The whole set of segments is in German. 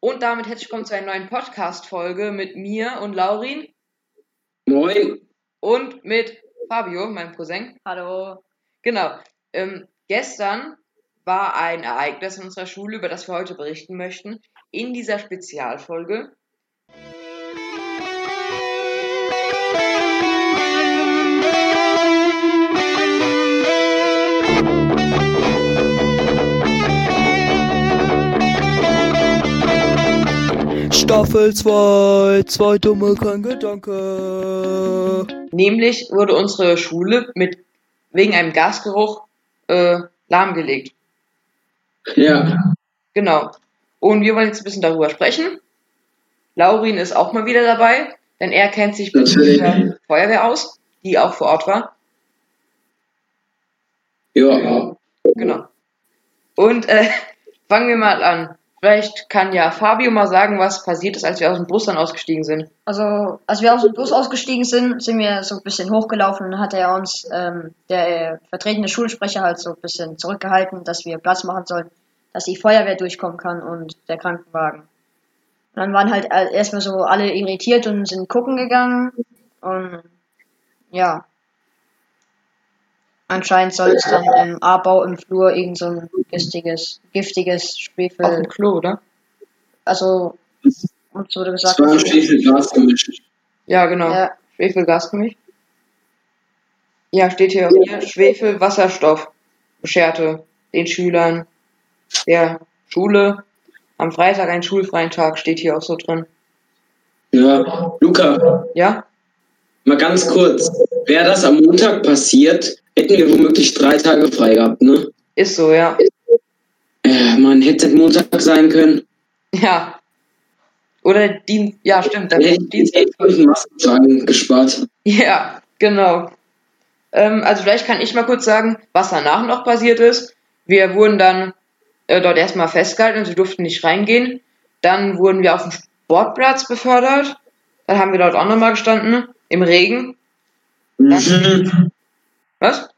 Und damit herzlich willkommen zu einer neuen Podcast-Folge mit mir und Laurin Moin. und mit Fabio, meinem Cousin. Hallo. Genau. Ähm, gestern war ein Ereignis in unserer Schule, über das wir heute berichten möchten. In dieser Spezialfolge. Staffel 2, zwei dumme, kein Gedanke. Nämlich wurde unsere Schule mit wegen einem Gasgeruch äh, lahmgelegt. Ja. Genau. Und wir wollen jetzt ein bisschen darüber sprechen. Laurin ist auch mal wieder dabei, denn er kennt sich mit der Feuerwehr aus, die auch vor Ort war. Ja. Genau. Und äh, fangen wir mal an. Vielleicht kann ja Fabio mal sagen, was passiert ist, als wir aus dem Bus dann ausgestiegen sind. Also, als wir aus dem Bus ausgestiegen sind, sind wir so ein bisschen hochgelaufen und dann hat er uns, ähm, der äh, vertretene Schulsprecher halt so ein bisschen zurückgehalten, dass wir Platz machen sollen, dass die Feuerwehr durchkommen kann und der Krankenwagen. Und dann waren halt all- erstmal so alle irritiert und sind gucken gegangen und ja. Anscheinend soll es dann im A-Bau im Flur irgend so ein giftiges, giftiges Auf Schwefel, dem Klo, oder? also uns wurde Es gesagt, war ein gemischt. Ja, genau. ja, Schwefelgasgemisch. Ja, steht hier, hier Schwefel, Wasserstoff bescherte den Schülern der Schule am Freitag einen schulfreien Tag, steht hier auch so drin. Ja. Luca, Ja? mal ganz kurz. Wäre das am Montag passiert, hätten wir womöglich drei Tage frei gehabt, ne? Ist so, ja. Äh, man hätte Montag sein können. Ja. Oder Dienst, ja, stimmt, dann Dann hätte Dienstag. Maskentragen gespart. Ja, genau. Ähm, also vielleicht kann ich mal kurz sagen, was danach noch passiert ist. Wir wurden dann äh, dort erstmal festgehalten wir durften nicht reingehen. Dann wurden wir auf den Sportplatz befördert. Dann haben wir dort auch nochmal gestanden, im Regen. Mhm. Was?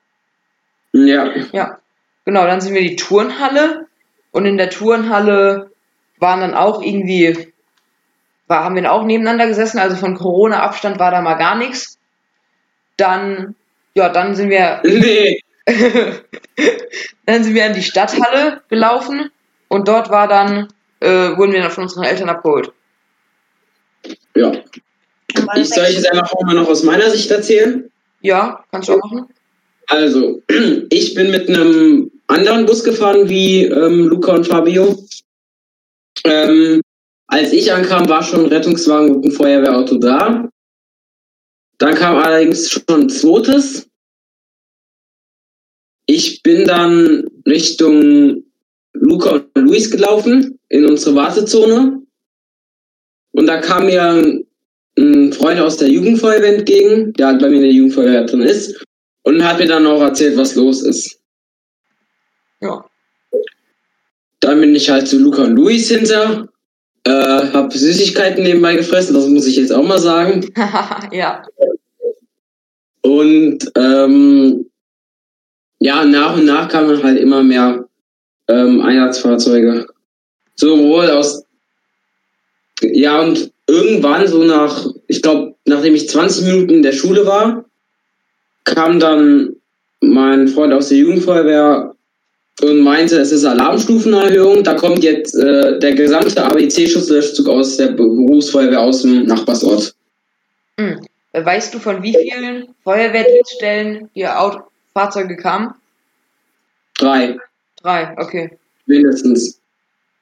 Ja. Ja. Genau, dann sind wir in die Turnhalle. Und in der Turnhalle waren dann auch irgendwie, war, haben wir dann auch nebeneinander gesessen, also von Corona-Abstand war da mal gar nichts. Dann, ja, dann sind wir Nee. dann sind wir in die Stadthalle gelaufen und dort war dann, äh, wurden wir dann von unseren Eltern abgeholt. Ja. Ich soll ich jetzt einfach auch mal noch aus meiner Sicht erzählen? Ja, kannst du auch machen? Also, ich bin mit einem anderen Bus gefahren wie ähm, Luca und Fabio. Ähm, als ich ankam, war schon ein Rettungswagen und ein Feuerwehrauto da. Dann kam allerdings schon ein zweites. Ich bin dann Richtung Luca und Luis gelaufen, in unsere Wartezone. Und da kam mir ein- Freund aus der Jugendfeuerwehr entgegen, der halt bei mir in der Jugendfeuerwehr drin ist und hat mir dann auch erzählt, was los ist. Ja. Dann bin ich halt zu Luca und Luis hinter, äh, hab Süßigkeiten nebenbei gefressen, das muss ich jetzt auch mal sagen. ja. Und ähm, ja, nach und nach kamen halt immer mehr ähm, Einsatzfahrzeuge. Sowohl aus ja und irgendwann so nach, ich glaube, nachdem ich 20 Minuten in der Schule war, kam dann mein Freund aus der Jugendfeuerwehr und meinte, es ist Alarmstufenerhöhung, da kommt jetzt äh, der gesamte ABC-Schutzlöschzug aus der Berufsfeuerwehr aus dem Nachbarsort. Hm. Weißt du, von wie vielen Feuerwehrdienststellen die Auto Fahrzeuge kamen? Drei, Drei, okay. mindestens.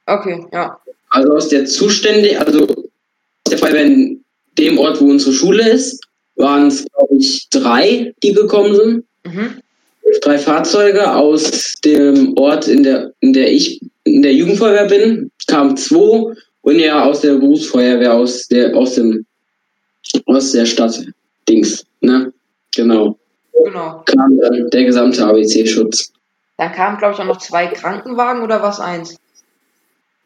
Okay, ja. Also aus der Zustände, also aus der Feuerwehr in dem Ort, wo unsere Schule ist, waren es, glaube ich, drei, die gekommen sind. Mhm. Drei Fahrzeuge aus dem Ort, in der, in der ich in der Jugendfeuerwehr bin, kamen zwei und ja aus der Berufsfeuerwehr aus der aus dem aus der Stadt Dings, ne? Genau. Genau. Kam dann der gesamte ABC-Schutz. Dann kamen, glaube ich, auch noch zwei Krankenwagen oder was eins?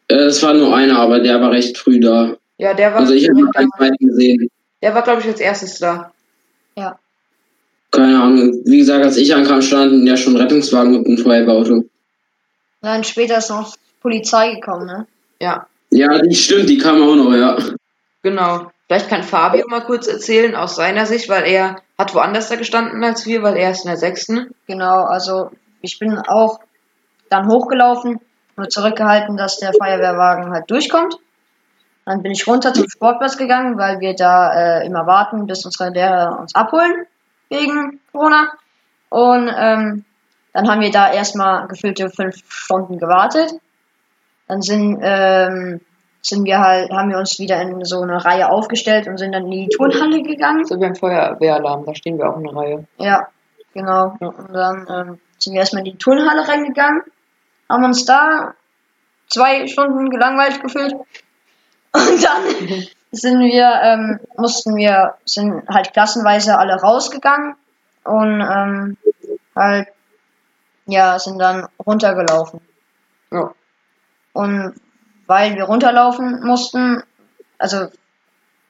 Äh, Es war nur einer, aber der war recht früh da. Ja, der war, Also ich habe noch zweiten gesehen. Der war, glaube ich, als erstes da. Ja. Keine Ahnung. Wie gesagt, als ich ankam, standen ja schon Rettungswagen und ein Feuerwehrauto. Dann später ist noch Polizei gekommen, ne? Ja. Ja, die stimmt, die kam auch noch, ja. Genau. Vielleicht kann Fabio mal kurz erzählen aus seiner Sicht, weil er hat woanders da gestanden als wir, weil er ist in der sechsten. Genau, also ich bin auch dann hochgelaufen, nur zurückgehalten, dass der Feuerwehrwagen halt durchkommt. Dann bin ich runter zum Sportplatz gegangen, weil wir da äh, immer warten, bis unsere Lehrer uns abholen wegen Corona. Und ähm, dann haben wir da erstmal gefüllte fünf Stunden gewartet. Dann sind, ähm, sind wir halt, haben wir uns wieder in so eine Reihe aufgestellt und sind dann in die Turnhalle gegangen. So wie ein Feuerwehralarm, da stehen wir auch in der Reihe. Ja, genau. Und dann ähm, sind wir erstmal in die Turnhalle reingegangen, haben uns da zwei Stunden gelangweilt gefühlt. Und dann sind wir, ähm, mussten wir, sind halt klassenweise alle rausgegangen und ähm, halt, ja, sind dann runtergelaufen. Ja. Und weil wir runterlaufen mussten, also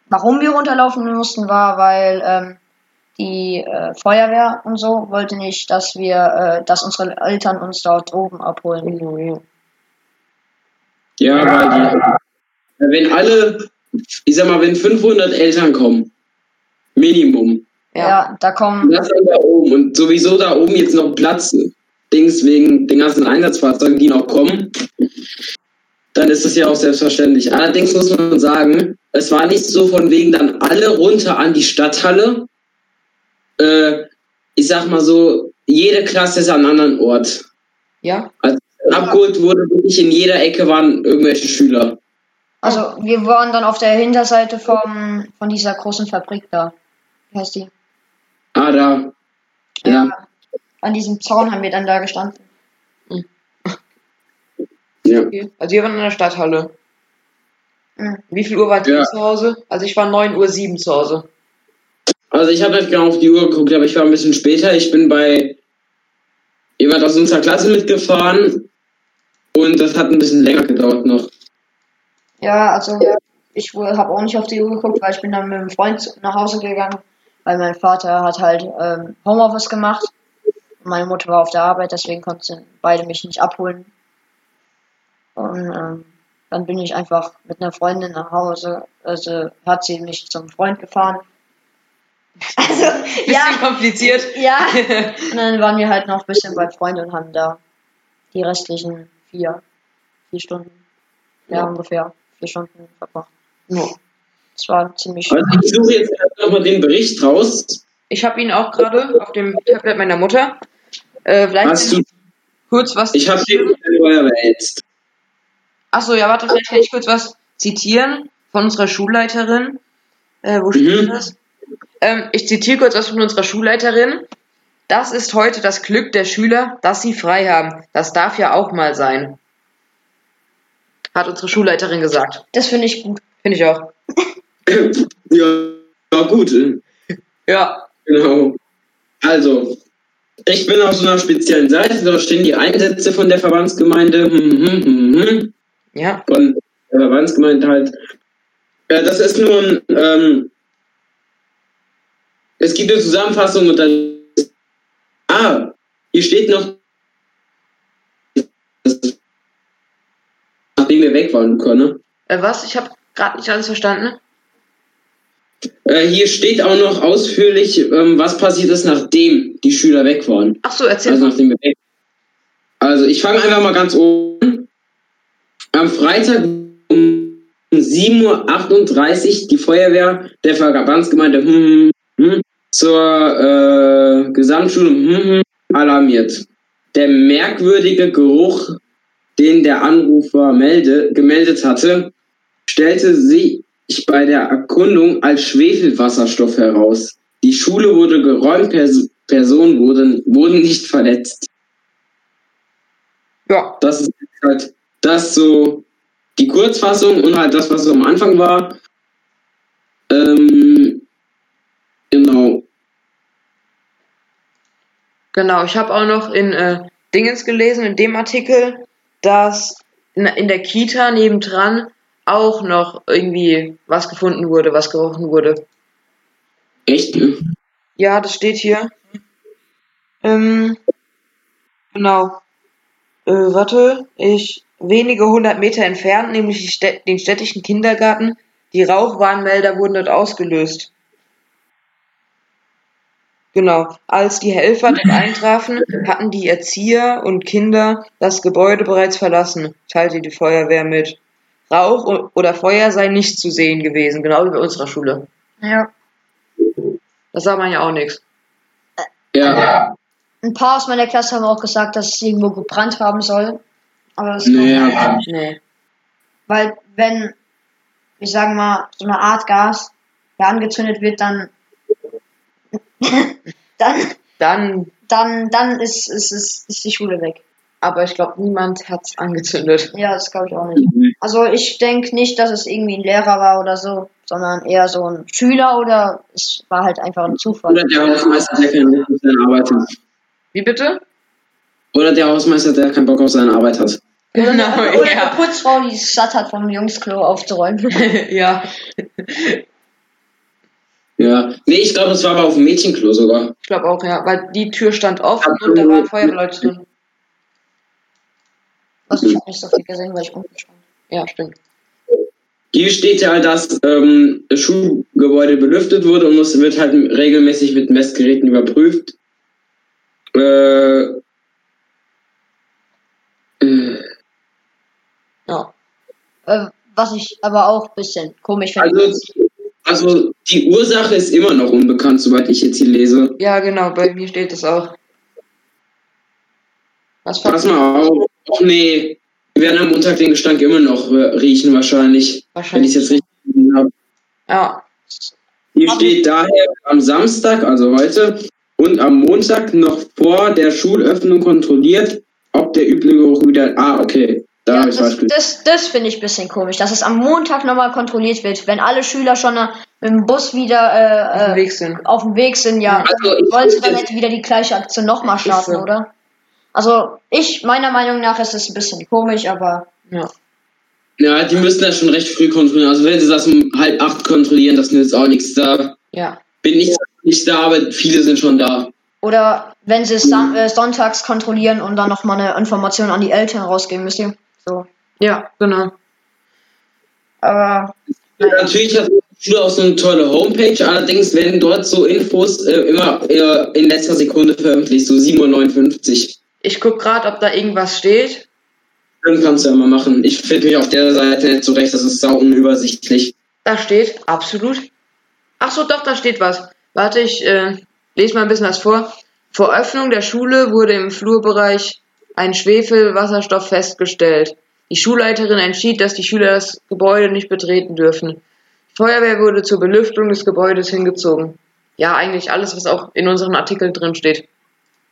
warum wir runterlaufen mussten, war, weil ähm, die äh, Feuerwehr und so wollte nicht, dass wir, äh, dass unsere Eltern uns dort oben abholen. Ja, weil die, wenn alle, ich sag mal, wenn 500 Eltern kommen, Minimum, Ja, Ja. da kommen, das dann da oben und sowieso da oben jetzt noch Platz, Dings wegen den ganzen Einsatzfahrzeugen, die noch kommen, dann ist das ja auch selbstverständlich. Allerdings muss man sagen, es war nicht so von wegen dann alle runter an die Stadthalle. Äh, ich sag mal so, jede Klasse ist an einem anderen Ort. Ja? Also abgeholt wurde wirklich in jeder Ecke waren irgendwelche Schüler. Also wir waren dann auf der Hinterseite vom, von dieser großen Fabrik da. Wie heißt die? Ah, da. Ja. An diesem Zaun haben wir dann da gestanden. ja. Okay. Also wir waren in der Stadthalle. Mhm. Wie viel Uhr wart ihr Ja. zu Hause? Also ich war 9.07 Uhr zu Hause. Also ich habe nicht genau auf die Uhr geguckt, aber ich war ein bisschen später. Ich bin bei jemand aus unserer Klasse mitgefahren und das hat ein bisschen länger gedauert noch. Ja, also ich habe auch nicht auf die Uhr geguckt, weil ich bin dann mit einem Freund nach Hause gegangen, weil mein Vater hat halt ähm, Homeoffice gemacht. Meine Mutter war auf der Arbeit, deswegen konnten beide mich nicht abholen. Und ähm, dann bin ich einfach mit einer Freundin nach Hause. Also hat sie mich zum Freund gefahren. Also, Bisschen kompliziert. ja. Und dann waren wir halt noch ein bisschen bei Freunden und haben da die restlichen vier, vier Stunden, ja, Ja. ungefähr vier Stunden verbracht. Ja. Das war ziemlich Also ich suche jetzt nochmal den Bericht raus. Ich habe ihn auch gerade auf dem Tablet meiner Mutter. Äh, vielleicht Hast du, kurz was. ich habe den jetzt. Achso, ja, warte, vielleicht kann ich kurz was zitieren von unserer Schulleiterin. Äh, wo steht Mhm. das? Ähm, ich zitiere kurz was von unserer Schulleiterin. Das ist heute das Glück der Schüler, dass sie frei haben. Das darf ja auch mal sein. Hat unsere Schulleiterin gesagt. Das finde ich gut. Finde ich auch. Ja, ja gut. Ja. Genau. Also, ich bin auf so einer speziellen Seite, da stehen die Einsätze von der Verbandsgemeinde. Hm, hm, hm, hm. Ja. von der Verbandsgemeinde halt. Äh, das ist nur ein, ähm, es gibt eine Zusammenfassung und dann, ah, hier steht noch, nachdem wir weg waren, Luca, ne? Äh, was? Ich habe gerade nicht alles verstanden. Äh, hier steht auch noch ausführlich, ähm, was passiert ist, nachdem die Schüler weg waren. Ach so, erzähl Also nachdem wir weg Also ich fange einfach mal ganz oben. Am Freitag um 7.38 Uhr die Feuerwehr der Verbandsgemeinde hm, hm, hm, zur äh, Gesamtschule hm, hm, alarmiert. Der merkwürdige Geruch, den der Anrufer melde, gemeldet hatte, stellte sich bei der Erkundung als Schwefelwasserstoff heraus. Die Schule wurde geräumt, Pers Personen wurden, wurden nicht verletzt. Ja. Das ist halt das so die Kurzfassung und halt das, was so am Anfang war. Ähm, genau. Genau, ich habe auch noch in äh, Dingens gelesen, in dem Artikel, dass in, der Kita nebendran auch noch irgendwie was gefunden wurde, was gerochen wurde. Echt? Ja, das steht hier. Ähm, genau. Äh, warte, ich wenige hundert Meter entfernt, nämlich die Städt den städtischen Kindergarten. Die Rauchwarnmelder wurden dort ausgelöst. Genau. Als die Helfer dort eintrafen, hatten die Erzieher und Kinder das Gebäude bereits verlassen, teilte die Feuerwehr mit. Rauch oder Feuer sei nicht zu sehen gewesen, genau wie bei unserer Schule. Ja. Das sah man ja auch nichts. Ja. Ein paar aus meiner Klasse haben auch gesagt, dass es irgendwo gebrannt haben soll. Aber das Nee, ja. Nee. Weil wenn, ich sage mal, so eine Art Gas ja, angezündet wird, dann dann, Dann, dann, dann ist, ist, ist, ist die Schule weg. aber ich glaube, niemand hat's angezündet. Ja, das glaube ich auch nicht. Also ich denke nicht, dass es irgendwie ein Lehrer war oder so, sondern eher so ein Schüler oder es war halt einfach ein Zufall. Oder der Hausmeister, der keinen Bock auf seine Arbeit hat. Wie bitte? Oder der Hausmeister, der keinen Bock auf seine Arbeit hat. Oder, Genau, oder eine ja. Putzfrau, die es satt hat, vom Jungsklo aufzuräumen. ja, Ja. Nee, ich glaube, das war aber auf dem Mädchenklo sogar. ich glaube auch, ja, weil die Tür stand offen und da waren Feuerwehrleute drin. Also ich habe nicht so viel gesehen, weil ich unten stand. Ja, stimmt. Hier steht ja, dass ähm, das Schulgebäude belüftet wurde und es wird halt regelmäßig mit Messgeräten überprüft. Äh, äh, Ja. Äh, was ich aber auch ein bisschen komisch finde. also, also die Ursache ist immer noch unbekannt, soweit ich jetzt hier lese. ja, genau, bei mir steht das auch. Was Pass mal auf. Och nee, wir werden am Montag den Gestank immer noch äh, riechen wahrscheinlich, wenn ich es wahrscheinlich? jetzt richtig gesehen habe. Ja, Hier Aber- steht daher am Samstag, also heute, und am Montag noch vor der Schulöffnung kontrolliert, ob der üble Geruch wieder. Ah, okay. Da Ja, das das, das finde ich ein bisschen komisch, dass es am Montag nochmal kontrolliert wird, wenn alle Schüler schon äh, mit dem Bus wieder auf dem äh, äh, Weg sind. auf dem Weg sind. Ja, Also, ich wollen sie dann jetzt- wieder die gleiche Aktion nochmal starten, so. oder? Also ich, meiner Meinung nach ist es ein bisschen komisch, aber Ja. Ja, die müssen das schon recht früh kontrollieren. Also wenn sie das um halb acht kontrollieren, das nützt auch nichts. Da Ja. bin ich nicht da, aber viele sind schon da. oder wenn sie es son äh, sonntags kontrollieren und dann nochmal eine Information an die Eltern rausgeben, ihr? So. Ja, genau. Aber Natürlich hat die Schule auch so eine tolle Homepage, allerdings werden dort so Infos äh, immer äh, in letzter Sekunde veröffentlicht, so 7.59 Uhr. Ich guck gerade, ob da irgendwas steht. Dann kannst du ja mal machen. Ich finde mich auf der Seite nicht zurecht, das ist sau unübersichtlich. Da steht, absolut. Ach so, doch, da steht was. Warte, ich äh, lese mal ein bisschen was vor. Vor Öffnung der Schule wurde im Flurbereich ein Schwefelwasserstoff festgestellt. Die Schulleiterin entschied, dass die Schüler das Gebäude nicht betreten dürfen. Die Feuerwehr wurde zur Belüftung des Gebäudes hingezogen. Ja, eigentlich alles, was auch in unseren Artikeln drin steht.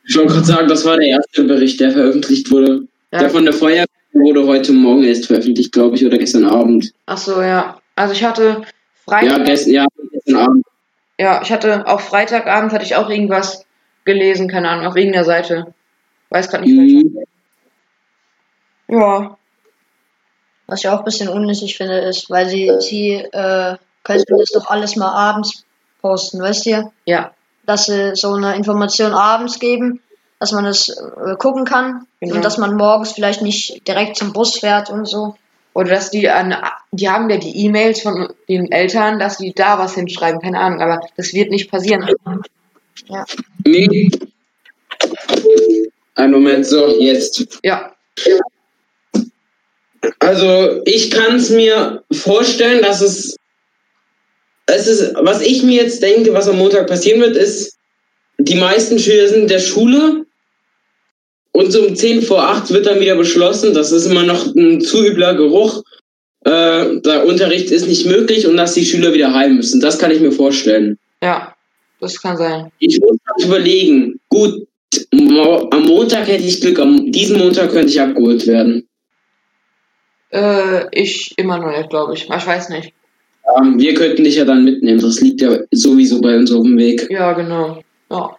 Ich wollte gerade sagen, das war der erste Bericht, der veröffentlicht wurde. Ja. Der von der Feuerwehr wurde heute Morgen erst veröffentlicht, glaube ich, oder gestern Abend. Ach so, ja. Also ich hatte Ja, Freitag, gestern, ja, gestern Abend. ja, ich hatte auch Freitagabend hatte ich auch irgendwas gelesen, keine Ahnung, auf irgendeiner Seite. Weiß gerade nicht welche. Mhm. Ja, was ich auch ein bisschen unnötig finde, ist, weil sie, sie äh, könnten das doch alles mal abends posten, weißt ihr? ja, Dass sie so eine Information abends geben, dass man es äh, gucken kann Genau. und dass man morgens vielleicht nicht direkt zum Bus fährt und so. Oder dass die an, die haben ja die E-Mails von den Eltern, dass die da was hinschreiben, keine Ahnung, aber das wird nicht passieren. Ja. Nee. Ein Moment, so, jetzt. Ja, Also, ich kann es mir vorstellen, dass es. Es ist, was ich mir jetzt denke, was am Montag passieren wird, ist, die meisten Schüler sind in der Schule und so um 10 vor 8 wird dann wieder beschlossen, das ist immer noch ein zu übler Geruch, äh, der Unterricht ist nicht möglich und dass die Schüler wieder heim müssen. Das kann ich mir vorstellen. ja, das kann sein. Ich muss überlegen, gut, am Montag hätte ich Glück, am diesen Montag könnte ich abgeholt werden. Äh, ich immer noch nicht, glaube ich. Ich weiß nicht. Ähm, wir könnten dich ja dann mitnehmen, das liegt ja sowieso bei uns auf dem Weg. Ja, genau. Ja.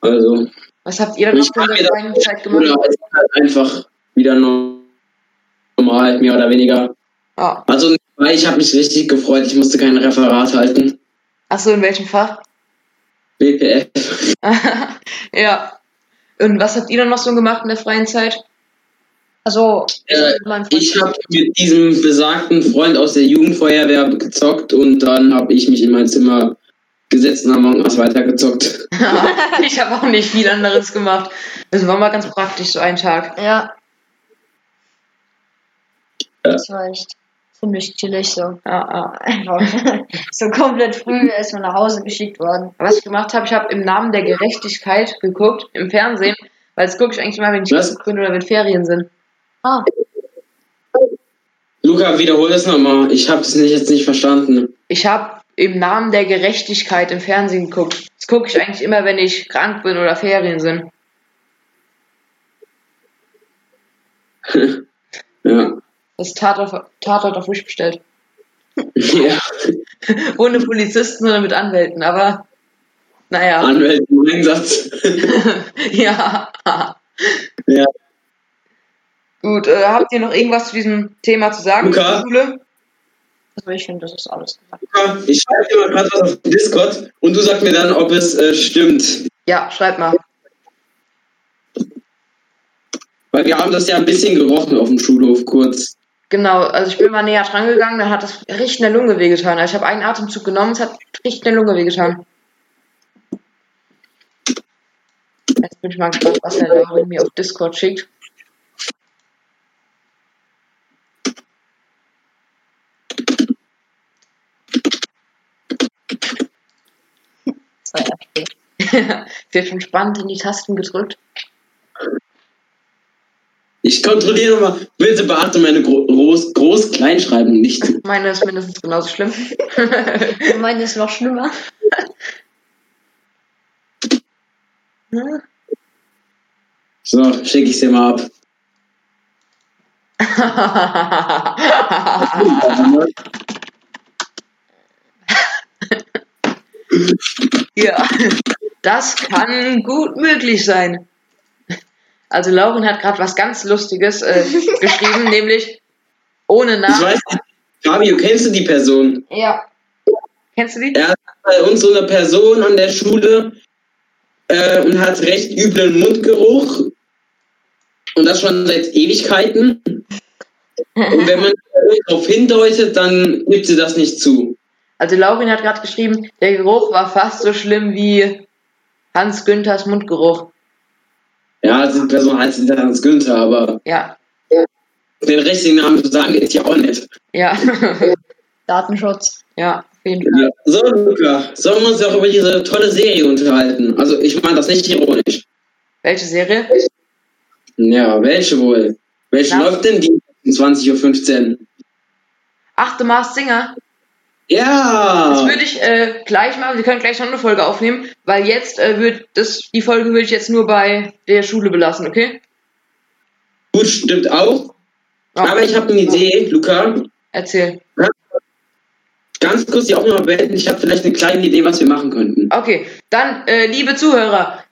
Also, Was habt ihr dann noch in der freien Zeit gemacht? halt einfach wieder normal, mehr oder weniger. Ja. Also, ich habe mich richtig gefreut, ich musste kein Referat halten. Achso, in welchem Fach? BPF. ja. Und was habt ihr dann noch so gemacht in der freien Zeit? Also, Äh, Ich habe mit diesem besagten Freund aus der Jugendfeuerwehr gezockt und dann habe ich mich in mein Zimmer gesetzt und Among Us weitergezockt. ich habe auch nicht viel anderes gemacht. Das war mal ganz praktisch, so ein Tag. Ja. Das war echt ziemlich chillig so. Ja, ja. Einfach so komplett früh erstmal nach Hause geschickt worden. Was ich gemacht habe, ich habe im Namen der Gerechtigkeit geguckt im Fernsehen, weil das gucke ich eigentlich immer, wenn ich Was? krank bin oder wenn Ferien sind. Ah, Luca, wiederhol das nochmal. Ich habe es nicht, jetzt nicht verstanden. Ich habe im Namen der Gerechtigkeit im Fernsehen geguckt. Das gucke ich eigentlich immer, wenn ich krank bin oder Ferien sind. Ja. Das Tatort, Tatort auf Wish bestellt. ja. Ohne Polizisten, sondern mit Anwälten, aber naja. Anwälte im Einsatz. ja. Ja. Gut, äh, habt ihr noch irgendwas zu diesem Thema zu sagen? Luca? Schule? also ich finde, das ist alles. Luca, ich schreibe dir mal gerade was auf Discord und du sagst mir dann, ob es äh, stimmt. Ja, schreibt mal. Weil wir haben das ja ein bisschen gerochen auf dem Schulhof kurz. Genau, also ich bin mal näher dran gegangen, dann hat das richtig in der Lunge wehgetan. Also ich habe einen Atemzug genommen, es hat richtig in der Lunge wehgetan. Jetzt bin ich mal gespannt, was der Laurin mir auf Discord schickt. Wird schon spannend in die Tasten gedrückt. Ich kontrolliere nochmal. Bitte beachte meine Gro Groß Groß-Kleinschreibung nicht. Meine ist mindestens genauso schlimm. Meine ist noch schlimmer. So, schicke ich dir mal ab. ja, das kann gut möglich sein. Also Lauren hat gerade was ganz Lustiges äh, geschrieben, nämlich ohne Ich Namen. weiß nicht. Fabio, kennst du die Person? Ja. Kennst du die? Er hat bei uns so eine Person an der Schule äh, und hat recht üblen Mundgeruch. Und das schon seit Ewigkeiten. Und wenn man darauf hindeutet, dann gibt sie das nicht zu. Also Laurin hat gerade geschrieben, der Geruch war fast so schlimm wie Hans Günthers Mundgeruch. Ja, die Person heißt hinter Hans Günther, aber Ja, den richtigen Namen zu sagen ist ja auch nett. ja, Datenschutz. ja, auf jeden Fall. Ja. So, Luca, sollen wir uns auch über diese tolle Serie unterhalten? Also, ich meine das nicht ironisch. Welche Serie? Ja, welche wohl? Welche Ja. läuft denn die um 20.15 Uhr? Achte Mars Singer. Ja! Das würde ich äh, gleich machen. Wir können gleich noch eine Folge aufnehmen, weil jetzt äh, wird das, die Folge würde ich jetzt nur bei der Schule belassen, okay? Gut, stimmt auch. Ja. Aber ich habe eine Idee, Luca. Erzähl. Ganz kurz die Aufnahme beenden. Ich habe vielleicht eine kleine Idee, was wir machen könnten. Okay, dann, äh, liebe Zuhörer,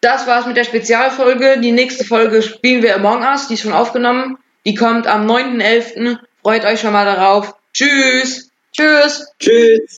das war's mit der Spezialfolge. Die nächste Folge spielen wir Among Us, die ist schon aufgenommen. Die kommt am 9.11. Freut euch schon mal darauf. Tschüss. Tschüss. Tschüss!